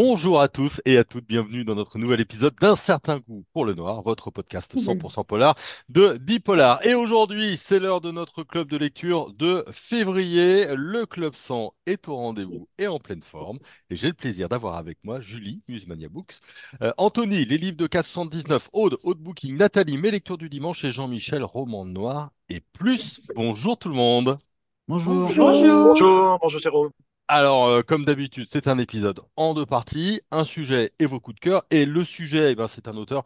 Bonjour à tous et à toutes, bienvenue dans notre nouvel épisode d'un certain goût pour le noir, votre podcast 100% polar de Bipolar. Et aujourd'hui, c'est l'heure de notre club de lecture de février. Le club 100 est au rendez-vous et en pleine forme. Et j'ai le plaisir d'avoir avec moi Julie, Musemania Books, euh, Anthony, les livres de K79, Aude, Aude Booking, Nathalie, mes lectures du dimanche et Jean-Michel, roman noir et plus. Bonjour tout le monde. Bonjour. Bonjour. Bonjour, bonjour Jérôme. Alors, euh, comme d'habitude, c'est un épisode en deux parties, un sujet et vos coups de cœur. Et le sujet, eh ben, c'est un auteur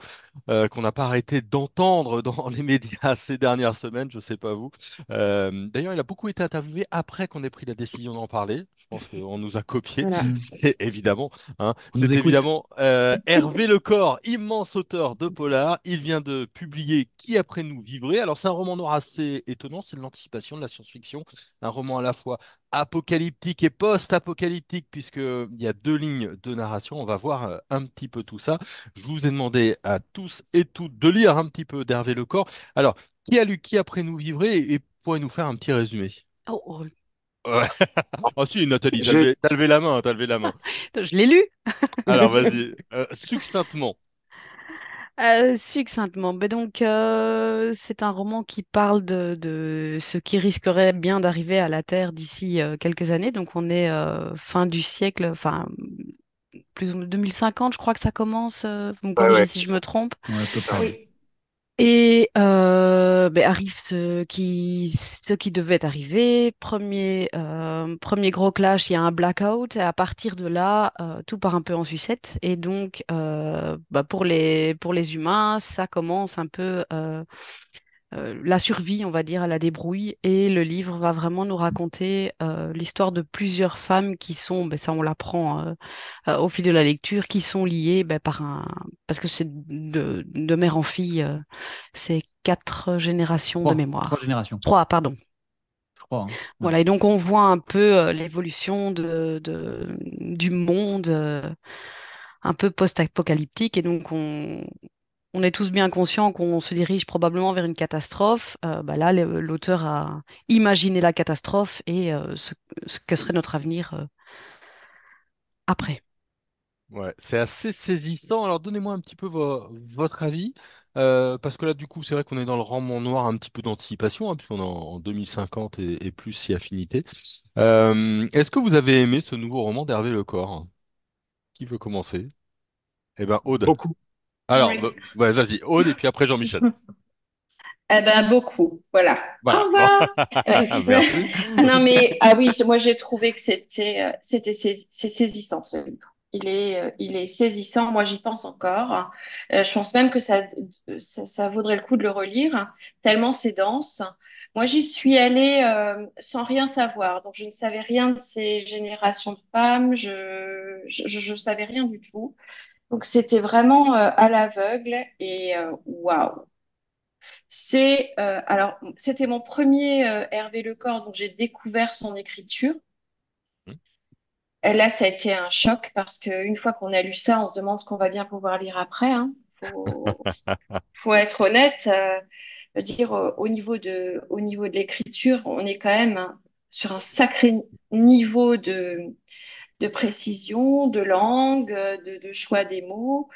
euh, qu'on n'a pas arrêté d'entendre dans les médias ces dernières semaines, je sais pas vous. Euh, d'ailleurs, il a beaucoup été interviewé après qu'on ait pris la décision d'en parler. Je pense qu'on nous a copié. Voilà. C'est évidemment, hein, c'est évidemment euh, Hervé Lecor, immense auteur de polar. Il vient de publier Qui après nous vibrer. Alors, c'est un roman noir assez étonnant. C'est de l'anticipation de la science-fiction, un roman à la fois apocalyptique et post-apocalyptique, puisqu'il y a deux lignes de narration. On va voir euh, un petit peu tout ça. Je vous ai demandé à tous et toutes de lire un petit peu d'Hervé Lecor. Alors, qui a lu qui après nous vivrait et pourrait nous faire un petit résumé? Oh, oh, Ouais. Si, Nathalie, t'as levé, levé la main, t'as levé la main. je l'ai lu. Alors, vas-y, euh, succinctement. Euh, succinctement. Ben donc, euh, c'est un roman qui parle de, de ce qui risquerait bien d'arriver à la Terre d'ici euh, quelques années. Donc, on est euh, fin du siècle, enfin, plus ou moins 2050, je crois que ça commence. euh, vous me corrigez ouais, si je me trompe. Ouais, oui. Et euh, ben, arrive ce qui, ce qui devait arriver. Premier, euh, premier gros clash, il y a un blackout. Et à partir de là, euh, tout part un peu en sucette. Et donc, euh, bah, pour les, pour les humains, ça commence un peu euh, la survie, on va dire, à la débrouille. Et le livre va vraiment nous raconter euh, l'histoire de plusieurs femmes qui sont, ben, ça on l'apprend euh, au fil de la lecture, qui sont liées ben, par un... Parce que c'est de, de mère en fille, c'est quatre générations de Trois, mémoire. trois générations, Trois, pardon. je crois. hein. Ouais. Voilà, et donc on voit un peu l'évolution de, de- du monde un peu post-apocalyptique. Et donc on, on est tous bien conscients qu'on se dirige probablement vers une catastrophe. Euh, bah là, l'auteur a imaginé la catastrophe et euh, ce, ce que serait notre avenir euh, après. Ouais, c'est assez saisissant. Alors, donnez-moi un petit peu vo- votre avis. euh, parce que là, du coup, c'est vrai qu'on est dans le roman noir un petit peu d'anticipation, hein, puisqu'on est en, en 2050 et, et plus si affinité. Euh, est-ce que vous avez aimé ce nouveau roman d'Hervé Lecor? Qui veut commencer? Eh ben, Aude. Beaucoup. Alors, Oui. ouais, vas-y, Aude, et puis après Jean-Michel. Eh ben, beaucoup, voilà. Voilà. Au revoir. Bon. Merci. Non, mais, ah oui, moi j'ai trouvé que c'était euh, c'était c'est saisissant ce livre. Il est, euh, il est saisissant, moi j'y pense encore. Euh, je pense même que ça, ça, ça vaudrait le coup de le relire, tellement c'est dense. Moi j'y suis allée euh, sans rien savoir, donc je ne savais rien de ces générations de femmes, je, je, je, je savais rien du tout. Donc c'était vraiment euh, à l'aveugle et euh, waouh. C'est euh, alors c'était mon premier euh, Hervé Lecor, donc j'ai découvert son écriture. Hmm. Et là, ça a été un choc parce qu'une fois qu'on a lu ça, on se demande ce qu'on va bien pouvoir lire après. Hein. Faut, faut être honnête. euh, dire au niveau de au niveau de l'écriture, on est quand même hein, sur un sacré niveau de de précision, de langue, de, choix des mots.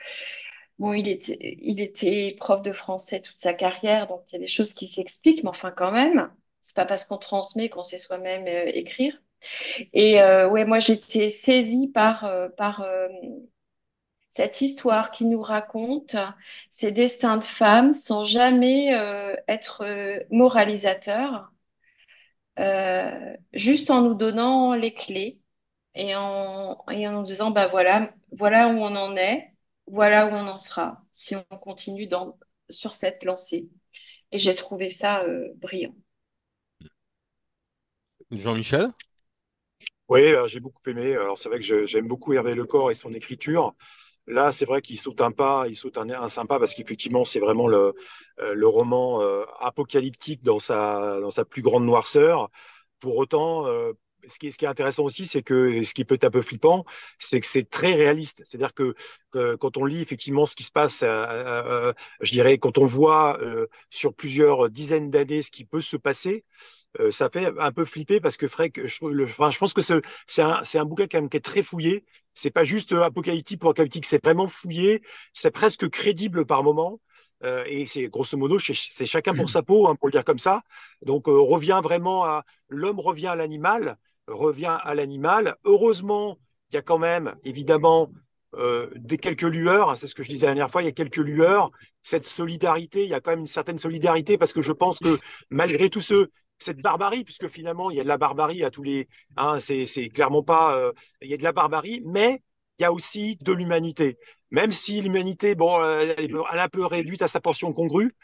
Bon, il était, il était prof de français toute sa carrière, donc il y a des choses qui s'expliquent, mais enfin quand même, c'est pas parce qu'on transmet qu'on sait soi-même euh, écrire. Et euh, ouais, moi j'étais saisie par, euh, par cette histoire qui nous raconte ces destins de femmes sans jamais être moralisateur, juste en nous donnant les clés et en, et en nous disant, bah voilà, voilà où on en est, voilà où on en sera, si on continue dans, sur cette lancée. Et j'ai trouvé ça euh, brillant. Jean-Michel? Oui, euh, j'ai beaucoup aimé. Alors, c'est vrai que j'aime beaucoup Hervé Lecor et son écriture. Là, c'est vrai qu'il saute un pas, il saute un, un sympa parce qu'effectivement, c'est vraiment le, euh, le roman euh, apocalyptique dans sa, dans sa plus grande noirceur. Pour autant, euh, ce qui est, ce qui est intéressant aussi, c'est que ce qui peut être un peu flippant, c'est que c'est très réaliste. C'est-à-dire que, que, quand on lit effectivement ce qui se passe, euh, euh, je dirais, quand on voit euh, sur plusieurs dizaines d'années ce qui peut se passer, euh, ça fait un peu flipper parce que Freck, je, le, enfin, je pense que c'est un, un bouquin quand même qui est très fouillé. C'est pas juste apocalyptique pour apocalyptique, c'est vraiment fouillé. C'est presque crédible par moment. Euh, et c'est grosso modo, c'est chacun pour sa peau, hein, pour le dire comme ça. Donc, euh, revient vraiment à l'homme revient à l'animal, revient à l'animal. Heureusement, il y a quand même, évidemment, euh, des quelques lueurs. Hein, c'est ce que je disais la dernière fois. Il y a quelques lueurs. Cette solidarité, il y a quand même une certaine solidarité parce que je pense que malgré tout ce cette barbarie, puisque finalement il y a de la barbarie à tous les, hein, c'est clairement pas, euh, il y a de la barbarie, mais il y a aussi de l'humanité même si l'humanité, bon, elle est un peu réduite à sa portion congrue.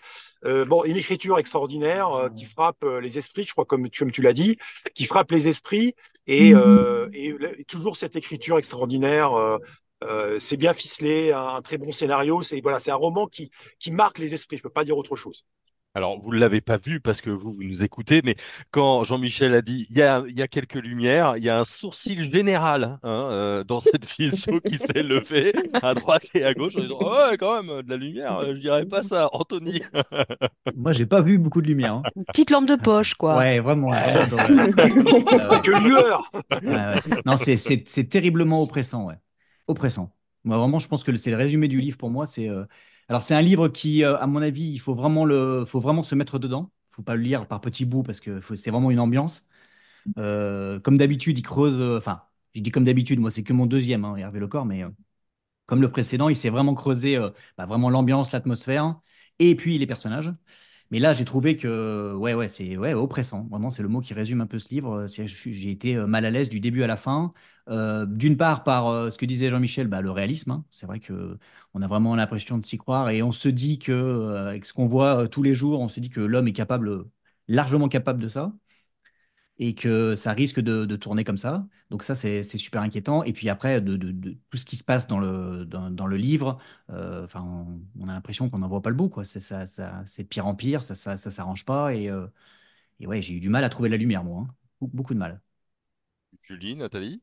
Euh, bon, une écriture extraordinaire euh, qui frappe euh, les esprits, je crois, comme tu, l'as dit, qui frappe les esprits, et, euh, et, toujours cette écriture extraordinaire. Euh, c'est bien ficelé, un, un, très bon scénario. C'est voilà, c'est un roman qui qui marque les esprits. Je peux pas dire autre chose. Alors, vous ne l'avez pas vu parce que vous, vous nous écoutez, mais quand Jean-Michel a dit il y a, il y a quelques lumières, il y a un sourcil général hein, euh, dans cette vision qui s'est levé à droite et à gauche en disant oh, ouais, quand même, de la lumière, je dirais pas ça, Anthony. Moi, j'ai pas vu beaucoup de lumière. Hein. Une petite lampe de poche, quoi. Ouais, vraiment. que lueur Non, c'est terriblement oppressant, ouais. Oppressant. Moi, vraiment, je pense que c'est le résumé du livre pour moi, c'est. Euh, alors, c'est un livre qui, euh, à mon avis, il faut vraiment, le, faut vraiment se mettre dedans. Il ne faut pas le lire par petits bouts parce que c'est vraiment une ambiance. Euh, comme d'habitude, il creuse. Euh, enfin, je dis comme d'habitude, moi, c'est que mon deuxième, hein, Hervé Lecor, mais comme le précédent, il s'est vraiment creusé bah, vraiment l'ambiance, l'atmosphère et puis les personnages. Mais là, j'ai trouvé que, ouais, ouais, c'est ouais, oppressant. Vraiment, c'est le mot qui résume un peu ce livre. J'ai été mal à l'aise du début à la fin. Euh, d'une part, par euh, ce que disait Jean-Michel, bah, le réalisme. Hein. C'est vrai qu'on a vraiment l'impression de s'y croire et on se dit que, euh, avec ce qu'on voit tous les jours, on se dit que l'homme est capable, largement capable de ça et que ça risque de, tourner comme ça. Donc ça, c'est super inquiétant. Et puis après, de, tout ce qui se passe dans le, livre, on, a l'impression qu'on n'en voit pas le bout. C'est ça, de pire en pire, ça ne ça, s'arrange pas. Et, et ouais, j'ai eu du mal à trouver la lumière, moi. Hein. beaucoup de mal. Julie, Nathalie?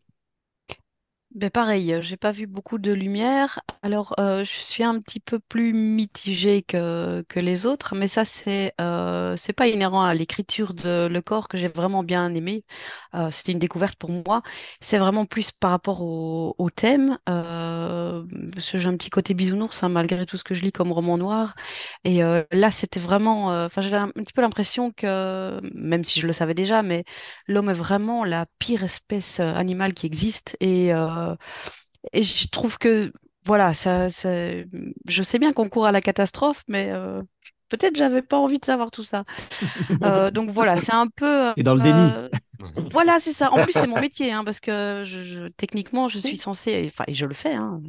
Ben pareil, j'ai pas vu beaucoup de lumière. Alors, euh, je suis un petit peu plus mitigée que, que les autres, mais ça, c'est euh, c'est pas inhérent à l'écriture de Le Corps que j'ai vraiment bien aimé. Euh, c'était une découverte pour moi. C'est vraiment plus par rapport au, thème. Euh, j'ai un petit côté bisounours, hein, malgré tout ce que je lis comme roman noir. Et là, c'était vraiment. Enfin, j'avais un, petit peu l'impression que, même si je le savais déjà, mais l'homme est vraiment la pire espèce animale qui existe. Et et je trouve que, voilà, ça, ça je sais bien qu'on court à la catastrophe, mais euh, peut-être j'avais pas envie de savoir tout ça. Euh, donc voilà, c'est un peu. Et dans le déni. Voilà, c'est ça. En plus, c'est mon métier, hein, parce que je, techniquement, je suis censée, enfin, et je le fais, hein,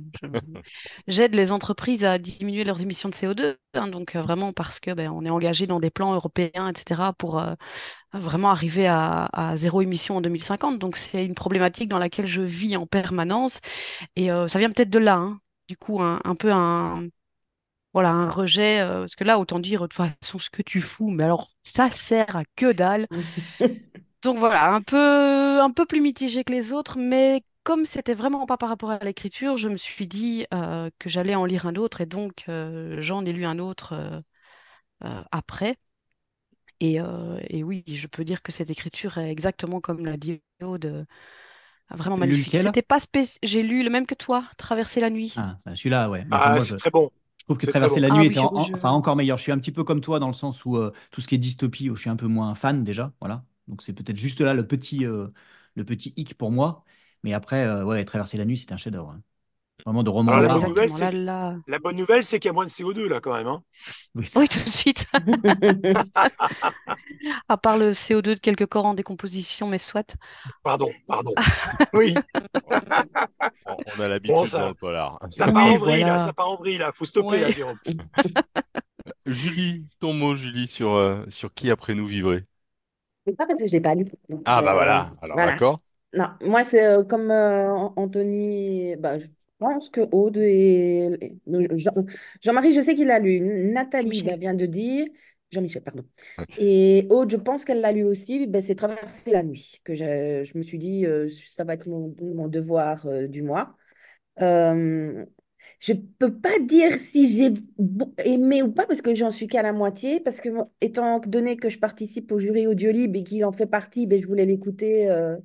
j'aide les entreprises à diminuer leurs émissions de CO2, hein, donc vraiment parce que ben, on est engagé dans des plans européens, etc., pour vraiment arriver à, à, zéro émission en 2050. Donc c'est une problématique dans laquelle je vis en permanence, et ça vient peut-être de là, hein. du coup, un, un peu un voilà, un rejet, euh, parce que là, autant dire de toute façon ce que tu fous, mais alors ça sert à que dalle. Donc voilà, un peu, un peu plus mitigé que les autres, mais comme c'était vraiment pas par rapport à l'écriture, je me suis dit euh, que j'allais en lire un autre, et donc euh, j'en ai lu un autre après. Et, et, oui, je peux dire que cette écriture est exactement comme la dit Aude, vraiment magnifique. C'était pas J'ai lu le même que toi, Traverser la nuit. Ah, celui-là, ouais. Ah, c'est très bon. Je trouve que Traverser la nuit était enfin, encore meilleur. Je suis un petit peu comme toi dans le sens où euh, tout ce qui est dystopie, où je suis un peu moins fan déjà. Voilà. Donc c'est peut-être juste là le petit, euh, le petit hic pour moi. Mais après, euh, ouais, Traverser la nuit, c'est un chef-d'œuvre. Hein. Vraiment de roman. la, bonne nouvelle, la, bonne nouvelle, c'est qu'il y a moins de CO2 là quand même. Hein. Oui, oui, tout de suite. à part le CO2 de quelques corps en décomposition, mais soit. Pardon, pardon. oui. On a l'habitude bon, ça, dans le polar. Ça part en vrille, là, ça part en vrille, là. Faut stopper, ouais. là, Jérôme. Julie, ton mot, Julie, sur, euh, sur qui après nous vivrait Pas parce que je l'ai pas lu. Donc, ah, bah voilà. Alors, voilà. d'accord. Non, moi, c'est euh, comme euh, Anthony. Bah, je pense que Aude et. Jean-Marie, je sais qu'il a lu. Nathalie oui. vient de dire. Jean-Michel, pardon. Et Aude, je pense qu'elle l'a lu aussi, ben, c'est Traverser la nuit, que je, je me suis dit, euh, ça va être mon, mon devoir euh, du mois. Euh, je peux pas dire si j'ai aimé ou pas, parce que j'en suis qu'à la moitié, parce que étant donné que je participe au jury Audiolib et qu'il en fait partie, ben, je voulais l'écouter euh,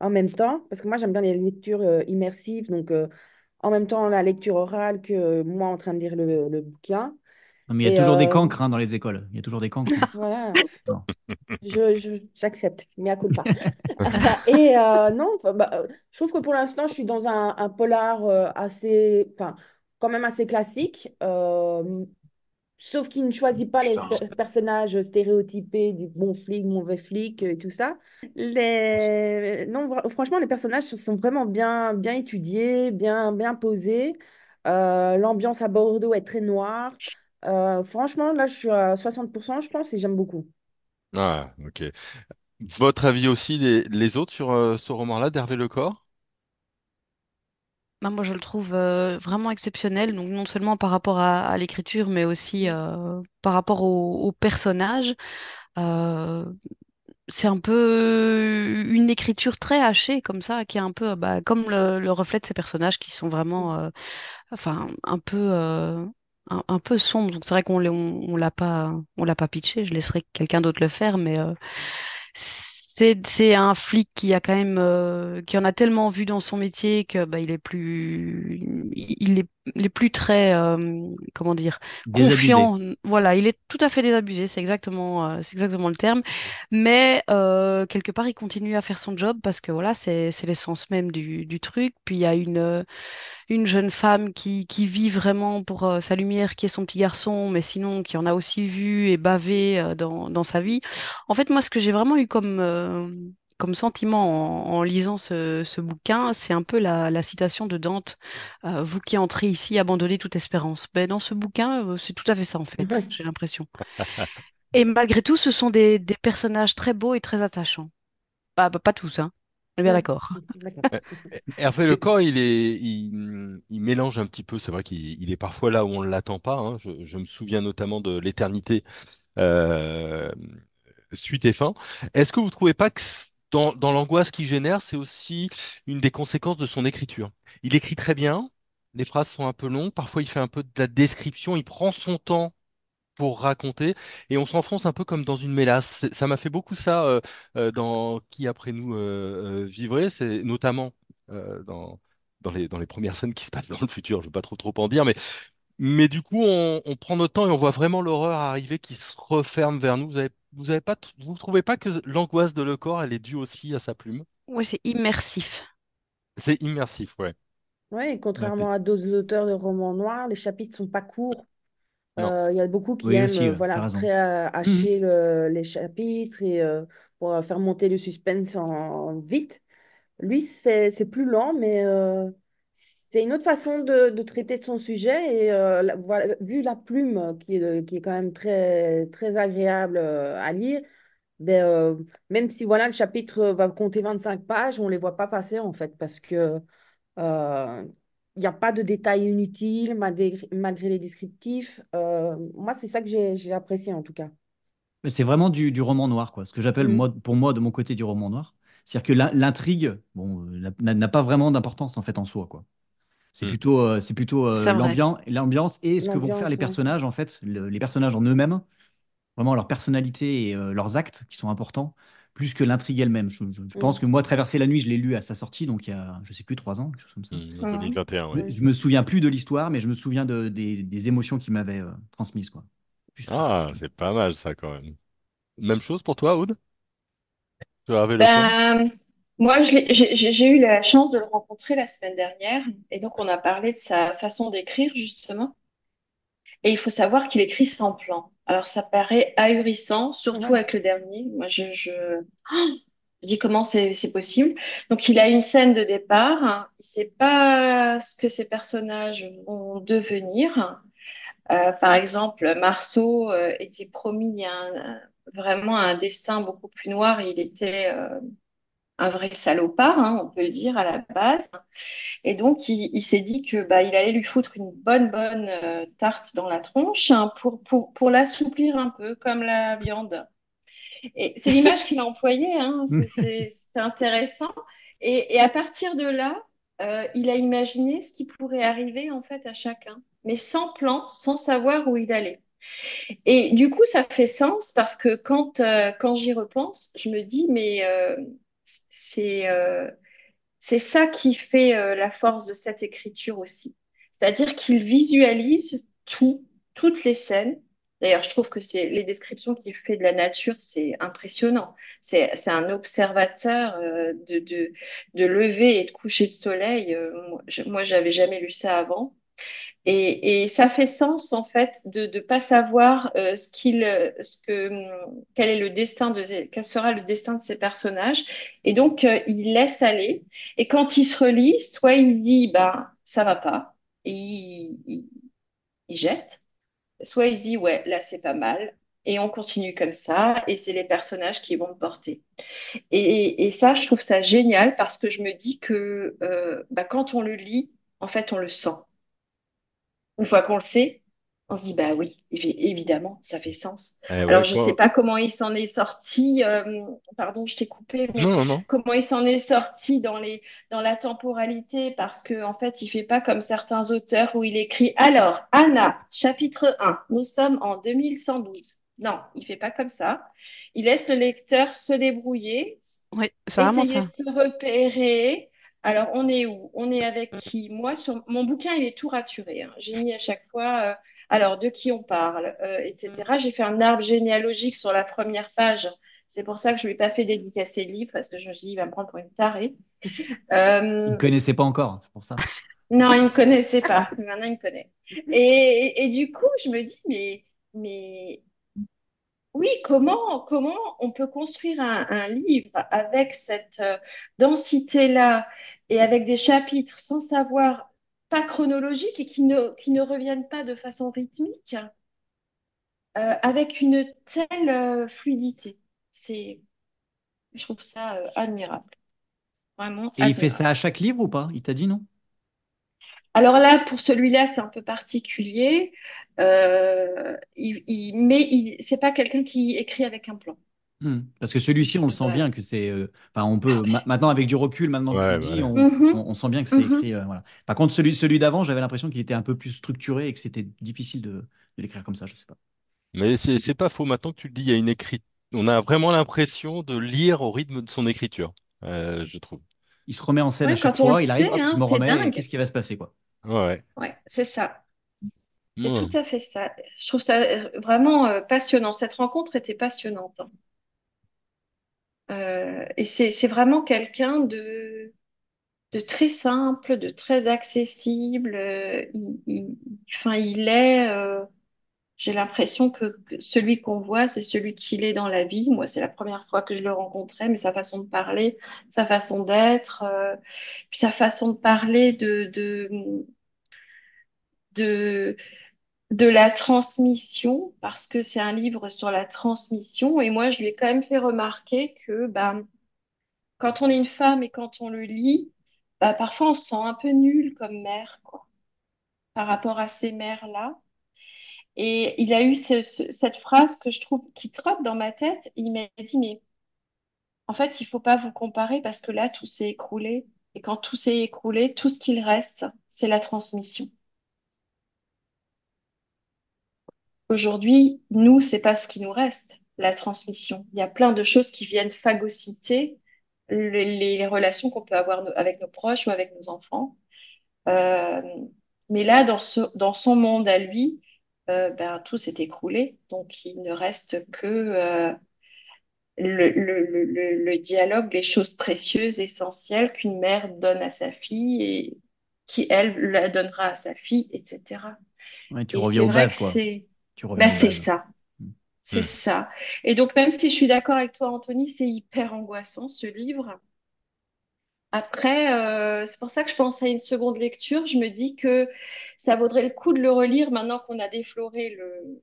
en même temps, parce que moi j'aime bien les lectures euh, immersives, donc euh, en même temps la lecture orale que moi en train de lire le, le bouquin. Non, mais il y a Et toujours des cancres hein, dans les écoles. Il y a toujours des cancres. voilà, Non. J'accepte, mais à culpa. Et euh, non, bah, bah, je trouve que pour l'instant, je suis dans un, un polar euh, assez, enfin, quand même assez classique, euh, sauf qu'il ne choisit pas les per- personnages stéréotypés du bon flic, mauvais flic et tout ça. Les... Non, franchement, les personnages sont vraiment bien, bien étudiés, bien, bien posés. L'ambiance à Bordeaux est très noire. Franchement, là, je suis à 60%, je pense, et j'aime beaucoup. Ah, ok. Votre avis aussi, les, les autres sur euh, ce roman-là d'Hervé Lecor? Bah, moi, je le trouve euh, vraiment exceptionnel, donc non seulement par rapport à, à l'écriture, mais aussi euh, par rapport au, au personnage. Euh, c'est un peu une écriture très hachée comme ça, qui est un peu bah, comme le, le reflet de ces personnages qui sont vraiment, euh, enfin, un peu, euh, un, un peu sombres. Donc c'est vrai qu'on l'a- on, on l'a pas, on l'a pas pitché. Je laisserai quelqu'un d'autre le faire, mais euh, c'est un flic qui a quand même, euh, qui en a tellement vu dans son métier que bah, il est plus, il est, il est plus très, euh, comment dire, Désabusé. confiant. Voilà, il est tout à fait désabusé. C'est exactement, c'est exactement le terme. Mais quelque part, il continue à faire son job parce que voilà, c'est c'est l'essence même du, du truc. Puis il y a une, une jeune femme qui, qui vit vraiment pour euh, sa lumière, qui est son petit garçon, mais sinon qui en a aussi vu et bavé euh, dans, dans sa vie. En fait, moi, ce que j'ai vraiment eu comme, euh, comme sentiment en, en lisant ce, ce bouquin, c'est un peu la, la citation de Dante, Vous qui entrez ici, abandonnez toute espérance. Ben, dans ce bouquin, c'est tout à fait ça, en fait, Ouais. j'ai l'impression. Et malgré tout, ce sont des, des personnages très beaux et très attachants. Pas, pas tous, hein. Est bien d'accord. Hervé il est, il, il mélange un petit peu. C'est vrai qu'il il est parfois là où on ne l'attend pas. hein. Je, je me souviens notamment de L'éternité, euh, suite et fin. Est-ce que vous trouvez pas que dans, dans l'angoisse qu'il génère, c'est aussi une des conséquences de son écriture? Il écrit très bien. Les phrases sont un peu longues. Parfois, il fait un peu de la description. Il prend son temps pour raconter et on s'enfonce un peu comme dans une mélasse. Ça m'a fait beaucoup ça euh, euh, dans Qui après nous euh, vivrait, c'est notamment euh, dans, dans les, dans les premières scènes qui se passent dans le futur, je ne vais pas trop trop en dire, mais, mais du coup on, on prend notre temps et on voit vraiment l'horreur arriver qui se referme vers nous. Vous avez, vous avez pas, vous trouvez pas que l'angoisse de le corps, elle est due aussi à sa plume? Oui, c'est immersif. C'est immersif, ouais. Ouais, contrairement à d'autres auteurs de romans noirs, les chapitres sont pas courts. Euh, Il y a beaucoup qui Oui, aiment aussi, euh, voilà, très euh, Mhm. hacher le- les chapitres et pour faire monter le suspense en, en vite. Lui, c'est c'est plus lent, mais c'est une autre façon de, de traiter de son sujet. Et euh, la- voilà, vu la plume qui est, qui est quand même très, très agréable à lire, ben, euh, même si voilà, le chapitre va compter 25 pages, on ne les voit pas passer en fait, parce que euh, il n'y a pas de détails inutiles malgré, malgré les descriptifs. Euh, moi, c'est ça que j'ai apprécié en tout cas. Mais c'est vraiment du, du roman noir, quoi. Ce que j'appelle, Mm. moi, pour moi, de mon côté, du roman noir. C'est-à-dire que l'in- l'intrigue, bon, euh, n'a pas vraiment d'importance, en fait, en soi, quoi. C'est Mm. plutôt, euh, c'est plutôt euh, vrai. l'ambiance, l'ambiance et ce que vont faire les ouais. personnages, en fait, le- les personnages en eux-mêmes, vraiment leur personnalité et euh, leurs actes qui sont importants, plus que l'intrigue elle-même. Je, je- je pense Mm. que moi, Traverser la nuit, je l'ai lu à sa sortie, donc il y a, je sais plus, trois ans, quelque chose comme ça. Hmm, en Mhm. 2021, ouais. Je, je me souviens plus de l'histoire, mais je me souviens de, des, des émotions qu'il m'avait euh, transmises, quoi. Juste. Ah, c'est pas mal ça quand même. Même chose pour toi, Aude? Tu as? Ben, moi, j'ai eu la chance de le rencontrer la semaine dernière et donc on a parlé de sa façon d'écrire justement. Et il faut savoir qu'il écrit sans plan. Alors ça paraît ahurissant, surtout Ouais. avec le dernier. Moi, je, je... Oh je dis comment c'est possible. Donc il a une scène de départ, hein. il ne sait pas ce que ces personnages vont devenir. Euh, par exemple, Marceau euh, était promis un, vraiment un destin beaucoup plus noir. Il était euh, un vrai salopard, hein, on peut le dire à la base. Et donc, il, il s'est dit que bah, il allait lui foutre une bonne, bonne euh, tarte dans la tronche hein, pour, pour, pour l'assouplir un peu, comme la viande. Et c'est l'image qu'il a employée, hein, c'est intéressant. Et, et, à partir de là, euh, il a imaginé ce qui pourrait arriver en fait à chacun, mais sans plan, sans savoir où il allait. Et du coup, ça fait sens parce que quand, euh, quand j'y repense, je me dis, mais c'est euh, c'est ça qui fait euh, la force de cette écriture aussi. C'est-à-dire qu'il visualise tout, toutes les scènes. D'ailleurs, je trouve que c'est les descriptions qu'il fait de la nature, c'est impressionnant. C'est un observateur euh, de, de, de lever et de coucher de soleil. Moi, j'avais jamais lu ça avant. Et, ça fait sens en fait de ne pas savoir euh, ce qu'il, ce que, hum, quel est le destin de, quel sera le destin de ces personnages. Et donc euh, il laisse aller. Et quand il se relie, soit il dit ben ça va pas et il, jette, soit il se dit ouais là c'est pas mal. Et on continue comme ça, et c'est les personnages qui vont me porter. Et, et ça, je trouve ça génial parce que je me dis que euh, bah, quand on le lit, en fait, on le sent. Une fois qu'on le sait, on se dit, bah oui, évi- évidemment, ça fait sens. Eh ouais, Alors, je ne sais pas comment il s'en est sorti, euh, pardon, je t'ai coupé, mais Non, non, non. comment il s'en est sorti dans les, dans la temporalité, parce que en fait, il fait pas comme certains auteurs où il écrit, alors, Anna, chapitre 1, nous sommes en 2112. Non, il fait pas comme ça. Il laisse le lecteur se débrouiller, Oui, c'est vraiment essayer ça. de se repérer. Alors, on est où? On est avec qui? Moi, sur mon bouquin, il est tout raturé. hein. J'ai mis à chaque fois, euh, alors, de qui on parle, euh, etc. J'ai fait un arbre généalogique sur la première page. C'est pour ça que je ne lui ai pas fait dédicacer le livre, parce que je me suis dit, il va me prendre pour une tarée. Il Euh, ne connaissait pas encore, c'est pour ça. non, il ne me connaissait pas. Maintenant, il me connaît. Et, et du coup, je me dis, mais, mais oui, comment, comment on peut construire un, un livre avec cette euh, densité-là et avec des chapitres sans savoir, pas chronologiques et qui ne, qui ne reviennent pas de façon rythmique, euh, avec une telle euh, fluidité? C'est, je trouve ça euh, admirable, vraiment Et il fait admirable. ça à chaque livre ou pas? Il t'a dit non? Alors là, pour celui-là, c'est un peu particulier. Euh, il, il- mais il, c'est pas quelqu'un qui écrit avec un plan Hmm. Parce que celui-ci, on le sent bien que c'est. euh, Enfin, on peut. ma- Maintenant, avec du recul, maintenant que tu le dis, on, Mhm, on- on sent bien que c'est mhm. écrit. euh, voilà. Par contre, celui, celui d'avant, j'avais l'impression qu'il était un peu plus structuré et que c'était difficile de, de l'écrire comme ça, je sais pas. Mais c'est c'est pas faux. Maintenant que tu le dis, il y a une écriture. On a vraiment l'impression de lire au rythme de son écriture, euh, je trouve. Il se remet en scène à chaque fois, il arrive, sait, hop, je hein, me c'est remets, et dingue. qu'est-ce qui va se passer, quoi? Ouais. Ouais, c'est ça. C'est Ouais. tout à fait ça. Je trouve ça euh, vraiment euh, passionnant. Cette rencontre était passionnante. hein. Euh, et c'est c'est vraiment quelqu'un de, de très simple, de très accessible. Euh, il, il- enfin, il est. j'ai l'impression que, celui qu'on voit, c'est celui qu'il est dans la vie. Moi, c'est la première fois que je le rencontrais, mais sa façon de parler, sa façon d'être, euh, puis sa façon de parler de, de, de, la transmission, parce que c'est un livre sur la transmission. Et moi, je lui ai quand même fait remarquer que ben, quand on est une femme et quand on le lit, bah, parfois on se sent un peu nul comme mère, quoi, par rapport à ces mères-là. Et il a eu ce- ce- cette phrase que je trouve qui trotte dans ma tête. Il m'a dit, mais en fait, il faut pas vous comparer parce que là, tout s'est écroulé. Et quand tout s'est écroulé, tout ce qu'il reste, c'est la transmission. Aujourd'hui, nous, c'est pas ce qui nous reste, la transmission. Il y a plein de choses qui viennent phagocyter les, relations qu'on peut avoir avec nos proches ou avec nos enfants. Euh, mais là, dans son monde à lui, euh, ben, tout s'est écroulé. Donc, il ne reste que euh, le, le, le, le- le dialogue, les choses précieuses, essentielles qu'une mère donne à sa fille et qui, elle, la donnera à sa fille, etc. Ouais, tu Et reviens que quoi. c'est Tu reviens aux c'est bases. ça. Hmm. C'est Hmm. ça. Et donc, même si je suis d'accord avec toi, Anthony, c'est hyper angoissant, ce livre. Après, euh, c'est pour ça que je pense à une seconde lecture. Je me dis que ça vaudrait le coup de le relire maintenant qu'on a défloré le,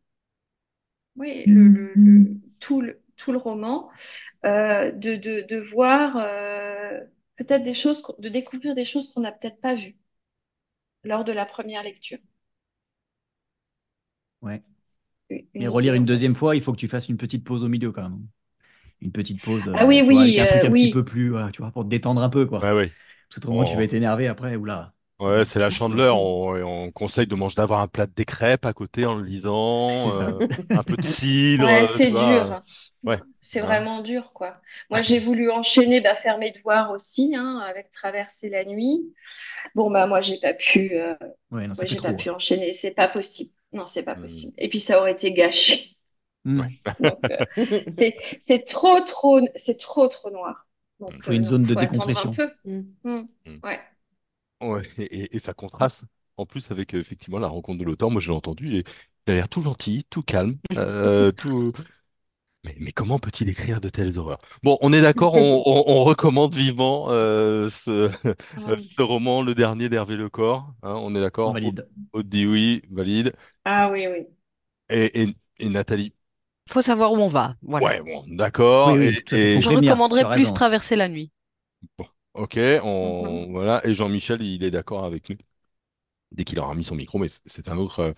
oui, le, le, le- tout le, tout le roman, euh, de, de, de voir euh, peut-être des choses, de découvrir des choses qu'on n'a peut-être pas vues lors de la première lecture. Ouais. Une Mais relire une deuxième fois, il faut que tu fasses une petite pause au milieu quand même. Une petite pause, Ah euh, oui, tu vois, oui, avec un truc euh, un petit oui. peu plus, tu vois, pour te détendre un peu, quoi. Ouais, ouais. Parce que autrement, tu Oh. vas être énervé après, oula. Ouais, c'est la chandeleur. On, on conseille de manger, d'avoir un plat de crêpes à côté en le lisant, euh, un peu de cidre, Ouais, euh, c'est dur. Ouais. C'est Ouais. vraiment dur, quoi. Moi, j'ai voulu enchaîner, bah, faire mes devoirs aussi, hein, avec traverser la nuit. Bon, bah, moi, j'ai pas pu, euh, Ouais, non, j'ai pas trop. pu enchaîner. C'est pas possible. Non, c'est pas Hmm. possible. Et puis, ça aurait été gâché. Donc, euh, c'est, c'est trop, trop, c'est trop, trop noir. Donc, Faut une euh, zone de attendre un décompression. peu. Mm. Hmm. Ouais. Ouais, et, et ça contraste en plus avec euh, effectivement la rencontre de l'auteur. Moi, je l'ai entendu, et il a l'air tout gentil, tout calme, euh, tout. Mais, mais comment peut-il écrire de telles horreurs? Bon, on est d'accord, on, on- on recommande vivement euh, ce, oui. ce roman, Le dernier d'Hervé Lecor. hein, on est d'accord? valide. Aude dit oui, valide. Ah oui, oui. Et, et, et Nathalie, Faut savoir où on va. Voilà. ouais, bon, d'accord. Oui, oui, et- Je recommanderais plus raison. traverser la nuit. bon, ok, Mhm. voilà. Et Jean-Michel, il est d'accord avec nous. Dès qu'il aura mis son micro, mais c'est un autre,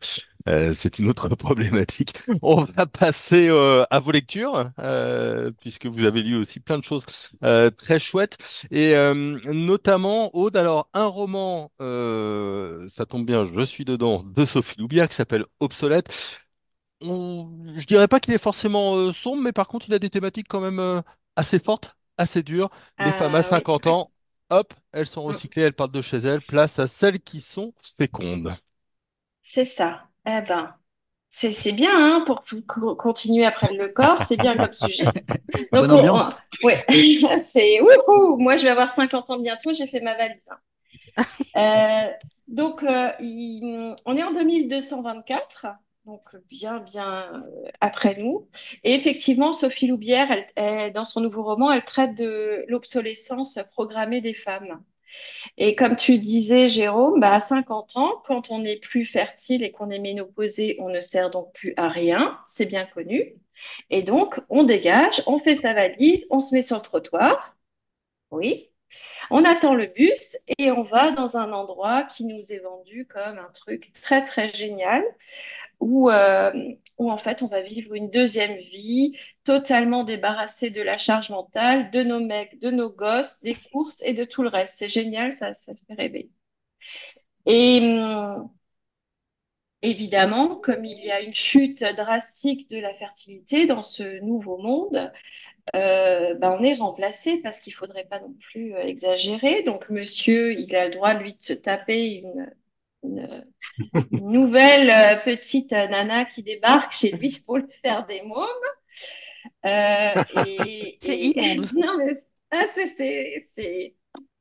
euh, c'est une autre problématique. On va passer euh, à vos lectures, euh, puisque vous avez lu aussi plein de choses euh, très chouettes, et euh, notamment Aude. Alors un roman, euh, ça tombe bien, je suis dedans, de Sophie Loubière qui s'appelle Obsolète. On- je dirais pas qu'il est forcément euh, sombre, mais par contre il a des thématiques quand même euh, assez fortes, assez dures. Les femmes à Ah oui. 50 ans. Hop, elles sont Mm. recyclées, elles partent de chez elles. Place à celles qui sont fécondes. C'est ça. Eh ben, c'est c'est bien hein, pour pou- co- continuer après le corps, c'est bien comme sujet. Donc, Bonne on, ambiance. on- ouais, c'est wouhou. Moi, je vais avoir 50 ans bientôt, j'ai fait ma valise. hein. Euh, donc, euh, il- on est en 2224, donc bien, bien euh, après nous. Et effectivement, Sophie Loubière, elle- dans son nouveau roman, elle traite de l'obsolescence programmée des femmes. Et comme tu disais, Jérôme, bah, à 50 ans, quand on n'est plus fertile et qu'on est ménopausé, on ne sert donc plus à rien, c'est bien connu. Et donc, on dégage, on fait sa valise, on se met sur le trottoir, oui, on attend le bus et on va dans un endroit qui nous est vendu comme un truc très, très génial, où, euh, où en fait, on va vivre une deuxième vie totalement débarrassée de la charge mentale, de nos mecs, de nos gosses, des courses et de tout le reste. C'est génial, ça, ça fait rêver. Et hum, évidemment, comme il y a une chute drastique de la fertilité dans ce nouveau monde, euh, ben, on est remplacé parce qu'il faudrait pas non plus euh, exagérer. Donc, monsieur, il a le droit, lui, de se taper une, une- une nouvelle euh, petite euh, nana qui débarque chez lui pour lui faire des mômes. Euh, et, C'est immonde. Non, mais ah, c'est,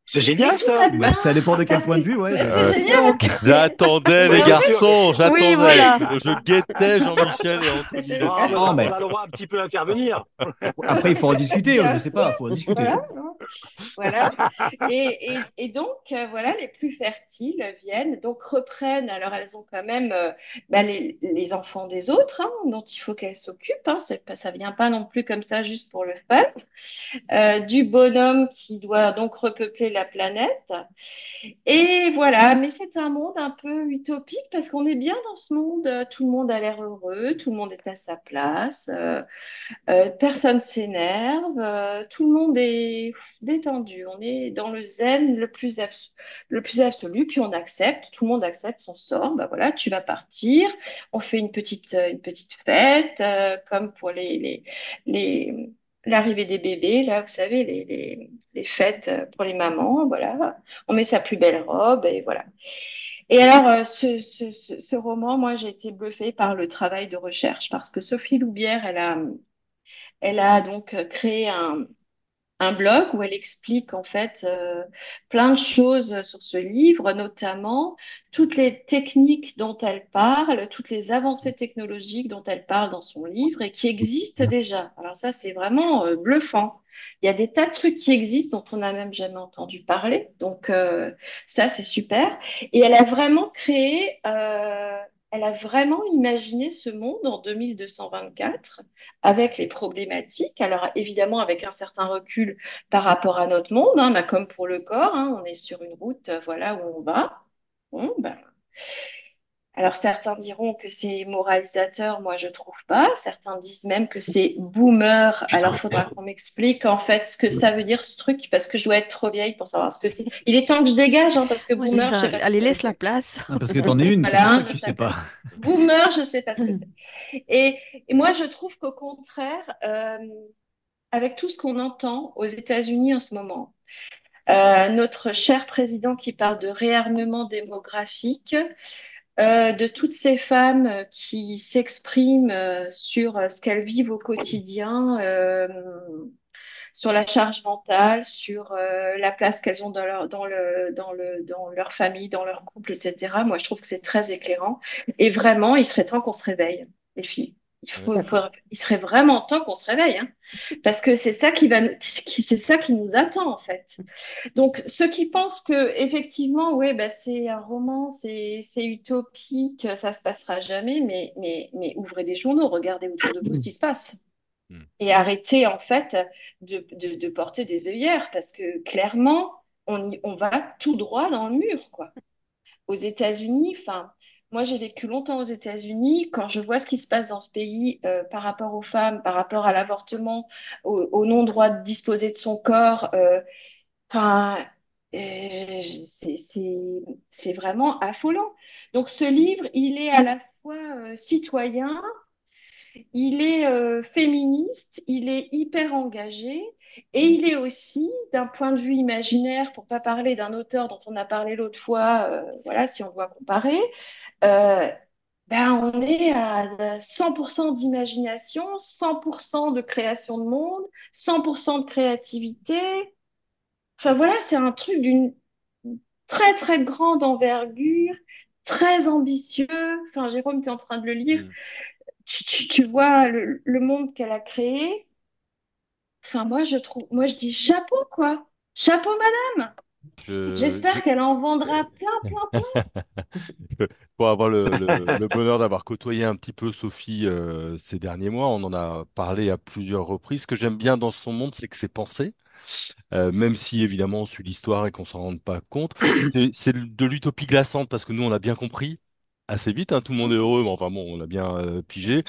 c'est, génial ça. Bah, ça dépend de quel point de vue, ouais. Donc, J'attendais, les garçons, j'attendais. voilà. Je guettais Jean-Michel et Anthony. Ah, Non, mais- On a le droit un petit peu d'intervenir. Après, il faut en discuter, Bien je sais pas, il faut en discuter. Voilà. Et, et, et donc, euh, voilà, les plus fertiles viennent, donc reprennent. Alors, elles ont quand même euh, bah, les, les enfants des autres, hein, dont il faut qu'elles s'occupent. Hein, ça vient pas non plus comme ça juste pour le fun. Euh, du bonhomme qui doit donc repeupler la planète. Et voilà, mais c'est un monde un peu utopique parce qu'on est bien dans ce monde. Tout le monde a l'air heureux, tout le monde est à sa place. euh, euh, personne s'énerve, euh, tout le monde est détendu. On est dans le zen le plus, le plus absolu, puis on accepte, tout le monde accepte son sort. Bah voilà, tu vas partir. On fait une petite, une petite fête, comme pour les, les- l'arrivée des bébés, là, vous savez, les, fêtes euh, pour les mamans. Voilà, on met sa plus belle robe et voilà. Et alors, euh, ce, roman, moi, j'ai été bluffée par le travail de recherche parce que Sophie Loubière, elle a elle a donc créé un, un blog où elle explique en fait euh, plein de choses sur ce livre, notamment toutes les techniques dont elle parle, toutes les avancées technologiques dont elle parle dans son livre et qui existent déjà. Alors ça, c'est vraiment euh, bluffant. Il y a des tas de trucs qui existent dont on n'a même jamais entendu parler. Donc euh, ça, c'est super. Et elle a vraiment créé elle a vraiment imaginé ce monde en 2224 avec les problématiques. Alors évidemment avec un certain recul par rapport à notre monde, hein, bah, comme pour le corps, hein, on est sur une route, euh, voilà où on va. Ben, alors certains diront que c'est moralisateur, moi je trouve pas. Certains disent même que c'est boomer. Alors il faudra qu'on m'explique en fait ce que ça veut dire ce truc parce que je dois être trop vieille pour savoir ce que c'est. Il est temps que je dégage hein, parce que Ouais, boomer, je sais pas Allez, laisse la place. Ah, parce que t'en es une, c'est Voilà, pour ça que je tu sais sais pas. pas. Boomer, je sais pas ce que c'est. Et, et moi je trouve qu'au contraire, euh, avec tout ce qu'on entend aux États-Unis en ce moment, euh, notre cher président qui parle de réarmement démographique, euh, de toutes ces femmes euh, qui s'expriment euh, sur ce qu'elles vivent au quotidien, sur la charge mentale, sur la place qu'elles ont dans leur, dans le, dans le, dans leur famille, dans leur couple, etc. Moi, je trouve que c'est très éclairant. Et vraiment, il serait temps qu'on se réveille, les filles. Il faut, Ouais. faut- il serait vraiment temps qu'on se réveille, hein. parce que c'est ça qui va, c'est ça qui nous attend en fait. Donc, ceux qui pensent que effectivement, ouais, bah, c'est un roman, c'est utopique, ça se passera jamais, mais, mais, mais ouvrez des journaux, regardez autour de vous ce qui se passe. Mm. Et arrêtez en fait de, de, de porter des œillères, parce que clairement, on, y- on va tout droit dans le mur, quoi. Aux États-Unis, enfin, moi j'ai vécu longtemps aux États-Unis, quand je vois ce qui se passe dans ce pays euh, par rapport aux femmes, par rapport à l'avortement, au, non-droit de disposer de son corps, euh, euh, c'est vraiment affolant. Donc ce livre, il est à la fois euh, citoyen, il est féministe, il est hyper engagé, et il est aussi, d'un point de vue imaginaire, pour pas parler d'un auteur dont on a parlé l'autre fois, voilà, si on doit comparer, euh, ben on est à 100% d'imagination, 100% de création de monde, 100% de créativité. Enfin voilà, c'est un truc d'une très très grande envergure, très ambitieux. Enfin, Jérôme, tu es en train de le lire. Mm. Tu, tu- tu vois le, le monde qu'elle a créé. Enfin, moi, je trouve, moi, je dis chapeau, quoi. Chapeau, madame. Je- J'espère je- qu'elle en vendra plein, plein, plein. Pour avoir le, le- le bonheur d'avoir côtoyé un petit peu Sophie euh, ces derniers mois, on en a parlé à plusieurs reprises. Ce que j'aime bien dans son monde, c'est que c'est pensé. Euh, même si évidemment on suit l'histoire et qu'on s'en rende pas compte, c'est de l'utopie glaçante parce que nous on a bien compris assez vite, hein, tout le monde est heureux, mais enfin bon, on a bien euh, pigé,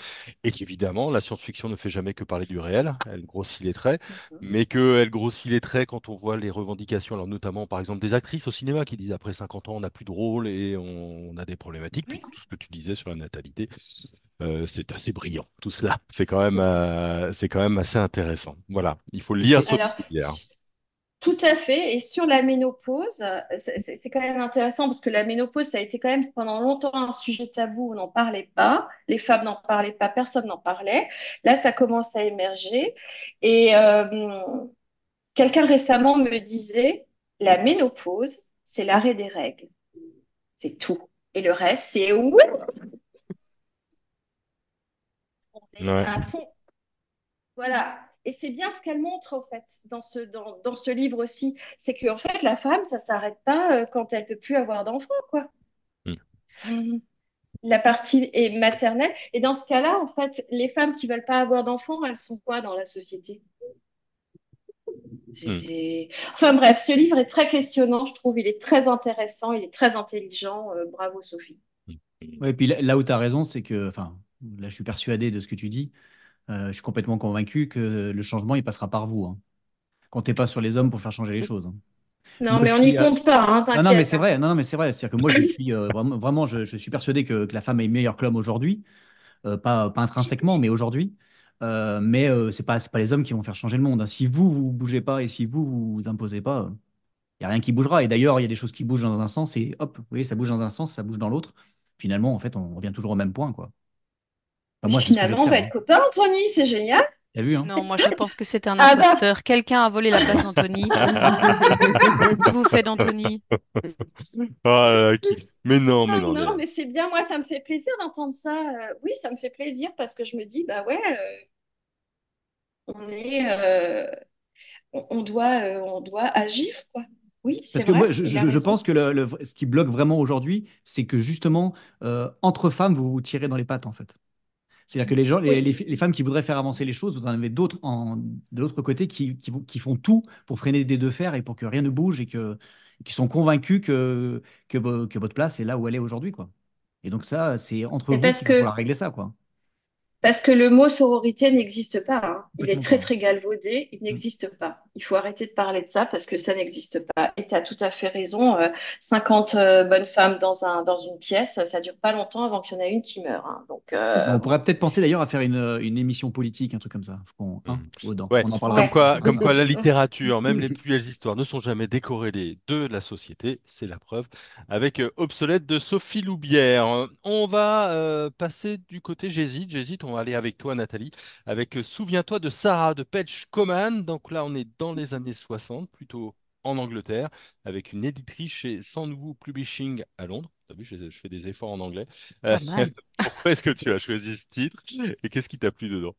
et qu'évidemment la science-fiction ne fait jamais que parler du réel, elle grossit les traits, mais qu'elle grossit les traits quand on voit les revendications, alors notamment par exemple des actrices au cinéma qui disent après 50 ans on n'a plus de rôle et on, on a des problématiques, puis tout ce que tu disais sur la natalité. euh, c'est assez brillant, tout cela. C'est quand même, euh, c'est quand même assez intéressant. Voilà, il faut le lire, Rivière. Tout à fait. Et sur la ménopause, c'est quand même intéressant parce que la ménopause, ça a été quand même pendant longtemps un sujet tabou. On n'en parlait pas. Les femmes n'en parlaient pas. Personne n'en parlait. Là, ça commence à émerger. Et euh, quelqu'un récemment me disait, la ménopause, c'est l'arrêt des règles. C'est tout. Et le reste, c'est ouh, on est Ouais. à fond. Voilà. Et c'est bien ce qu'elle montre, en fait, dans ce, dans, dans ce livre aussi. C'est qu'en fait, la femme, ça s'arrête pas euh, quand elle peut plus avoir d'enfants, quoi. Mm. La partie est maternelle. Et dans ce cas-là, en fait, les femmes qui veulent pas avoir d'enfants, elles sont quoi dans la société? Mm. Enfin bref, ce livre est très questionnant, je trouve. Il est très intéressant, il est très intelligent. Euh, bravo, Sophie. Ouais, et puis là, là où tu as raison, c'est que, enfin, là, je suis persuadé de ce que tu dis. Euh, je suis complètement convaincu que le changement, il passera par vous. Hein. Comptez pas sur les hommes pour faire changer les choses. hein. Non, Moi, mais on n'y euh, compte pas, hein, Non, non, mais c'est vrai. Non, non, mais c'est vrai. C'est-à-dire que moi, je suis euh, vraiment, vraiment, je, je suis persuadé que, que la femme est meilleure que l'homme aujourd'hui. Pas, pas intrinsèquement, mais aujourd'hui. Mais c'est pas, c'est pas les hommes qui vont faire changer le monde. hein. Si vous, vous bougez pas et si vous, vous vous imposez pas, il n'y a rien qui bougera. Et d'ailleurs, il y a des choses qui bougent dans un sens et hop, vous voyez, ça bouge dans un sens, ça bouge dans l'autre. Finalement, en fait, on revient toujours au même point, quoi. Enfin, moi, Finalement, on va être hein. copains, Anthony, c'est génial. T'as vu, hein? Non, moi je pense que c'est un Ah bah. imposteur. Quelqu'un a volé la place d'Anthony. Que vous faites d'Anthony Ah, qui- Mais non, mais Non, non. non, mais- mais c'est bien, moi, ça me fait plaisir d'entendre ça. Euh, oui, ça me fait plaisir parce que je me dis, bah ouais, euh, on est, euh, on, on doit, euh, on doit agir, quoi. Oui, Parce c'est que moi, vrai, je, a je- pense que le- le- ce qui bloque vraiment aujourd'hui, c'est que justement, euh, entre femmes, vous vous tirez dans les pattes, en fait. C'est-à-dire que les gens, les, les- Oui. les femmes qui voudraient faire avancer les choses, vous en avez d'autres de l'autre côté qui, qui, vont- qui font tout pour freiner des deux fers et pour que rien ne bouge et que, qui sont convaincus que, que, vo- que votre place est là où elle est aujourd'hui, quoi. Et donc ça, c'est entre vous parce régler ça, quoi. Parce que le mot sororité n'existe pas. hein. Il est très très galvaudé, il n'existe pas. Il faut arrêter de parler de ça parce que ça n'existe pas. Et tu as tout à fait raison. euh, 50 euh, bonnes femmes dans un, dans une pièce, ça dure pas longtemps avant qu'il y en a une qui meurt. hein. Donc, euh, on pourrait peut-être penser d'ailleurs à faire une, une émission politique, un truc comme ça. Faut hein, Mm. dedans. Ouais, On en parlera. comme quoi, comme quoi la littérature, même les plus belles histoires, ne sont jamais décorrélées de la société. C'est la preuve avec euh, Obsolète de Sophie Loubière. Euh, On va euh, passer du côté J'hésite. J'hésite. On va aller avec toi, Nathalie, avec euh, Souviens-toi de Sarah de Petch Coman. Donc là, on est dans les années 60, plutôt en Angleterre, avec une éditrice chez Sandwood Publishing à Londres. T'as vu, je, je fais des efforts en anglais. Euh, pourquoi est-ce que tu as choisi ce titre et qu'est-ce qui t'a plu dedans?